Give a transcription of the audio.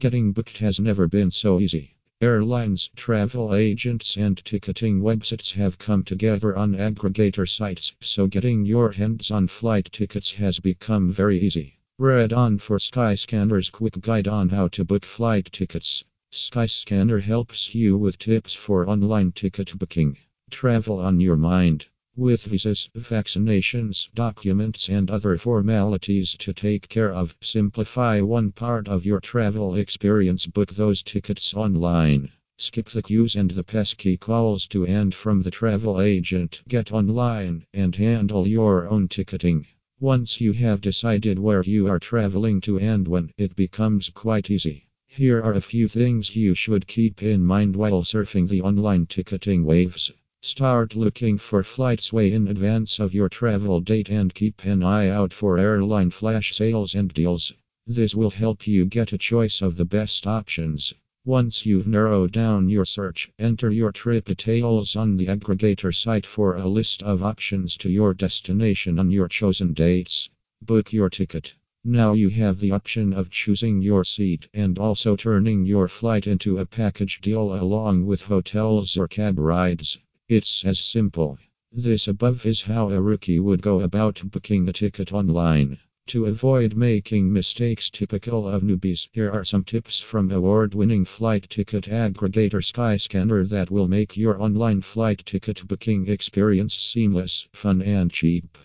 Getting booked has never been so easy. Airlines, travel agents, and ticketing websites have come together on aggregator sites, so getting your hands on flight tickets has become very easy. Read on for Skyscanner's quick guide on how to book flight tickets. Skyscanner helps you with tips for online ticket booking. Travel on your mind. With visas, vaccinations, documents, and other formalities to take care of, simplify one part of your travel experience. Book those tickets online. Skip the queues and the pesky calls to and from the travel agent. Get online and handle your own ticketing. Once you have decided where you are traveling to and when, it becomes quite easy. Here are a few things you should keep in mind while surfing the online ticketing waves. Start looking for flights way in advance of your travel date and keep an eye out for airline flash sales and deals. This will help you get a choice of the best options. Once you've narrowed down your search, enter your trip details on the aggregator site for a list of options to your destination on your chosen dates. Book your ticket. Now you have the option of choosing your seat and also turning your flight into a package deal along with hotels or cab rides. It's as simple. This above is how a rookie would go about booking a ticket online. To avoid making mistakes typical of newbies, here are some tips from award winning flight ticket aggregator Skyscanner that will make your online flight ticket booking experience seamless, fun, and cheap.